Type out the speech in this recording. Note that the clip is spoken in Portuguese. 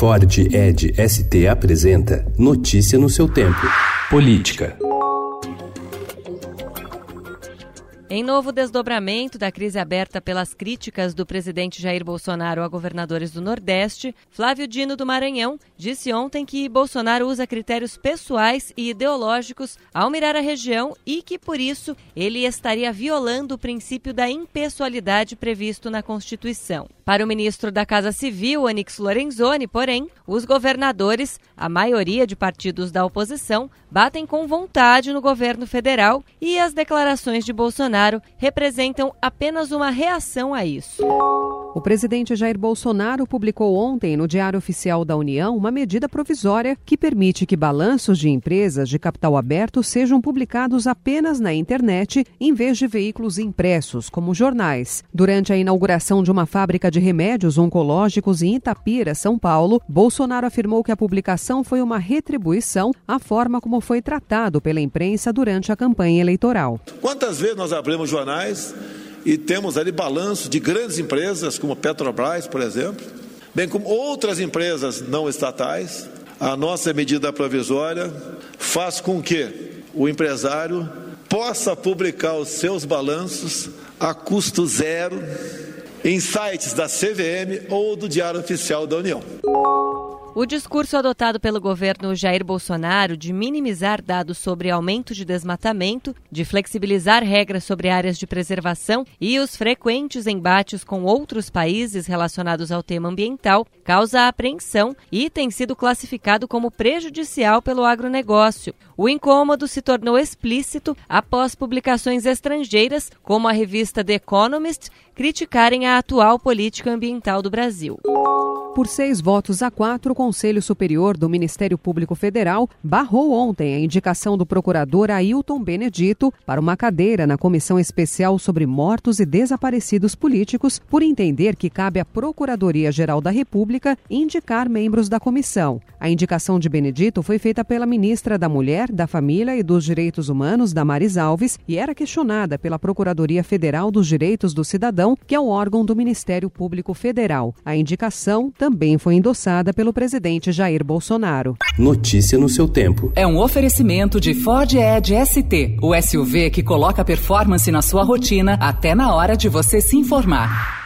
Ford Ed ST apresenta Notícia no seu tempo. Política. Em novo desdobramento da crise aberta pelas críticas do presidente Jair Bolsonaro a governadores do Nordeste, Flávio Dino do Maranhão disse ontem que Bolsonaro usa critérios pessoais e ideológicos ao mirar a região e que, por isso, ele estaria violando o princípio da impessoalidade previsto na Constituição. Para o ministro da Casa Civil, Anix Lorenzoni, porém, os governadores, a maioria de partidos da oposição, batem com vontade no governo federal e as declarações de Bolsonaro representam apenas uma reação a isso. O presidente Jair Bolsonaro publicou ontem no Diário Oficial da União uma medida provisória que permite que balanços de empresas de capital aberto sejam publicados apenas na internet em vez de veículos impressos, como jornais. Durante a inauguração de uma fábrica de remédios oncológicos em Itapira, São Paulo, Bolsonaro afirmou que a publicação foi uma retribuição à forma como foi tratado pela imprensa durante a campanha eleitoral. Quantas vezes nós abrimos jornais e temos ali balanço de grandes empresas, como Petrobras, por exemplo, bem como outras empresas não estatais. A nossa medida provisória faz com que o empresário possa publicar os seus balanços a custo zero em sites da CVM ou do Diário Oficial da União. O discurso adotado pelo governo Jair Bolsonaro de minimizar dados sobre aumento de desmatamento, de flexibilizar regras sobre áreas de preservação e os frequentes embates com outros países relacionados ao tema ambiental causa apreensão e tem sido classificado como prejudicial pelo agronegócio. O incômodo se tornou explícito após publicações estrangeiras, como a revista The Economist, criticarem a atual política ambiental do Brasil. Por seis votos a quatro, o Conselho Superior do Ministério Público Federal barrou ontem a indicação do procurador Ailton Benedito para uma cadeira na Comissão Especial sobre Mortos e Desaparecidos Políticos, por entender que cabe à Procuradoria-Geral da República indicar membros da comissão. A indicação de Benedito foi feita pela ministra da Mulher, da Família e dos Direitos Humanos, Damares Alves, e era questionada pela Procuradoria Federal dos Direitos do Cidadão, que é o órgão do Ministério Público Federal. A indicação também foi endossada pelo presidente Jair Bolsonaro. Notícia no seu tempo. É um oferecimento de Ford Edge ST, o SUV que coloca performance na sua rotina até na hora de você se informar.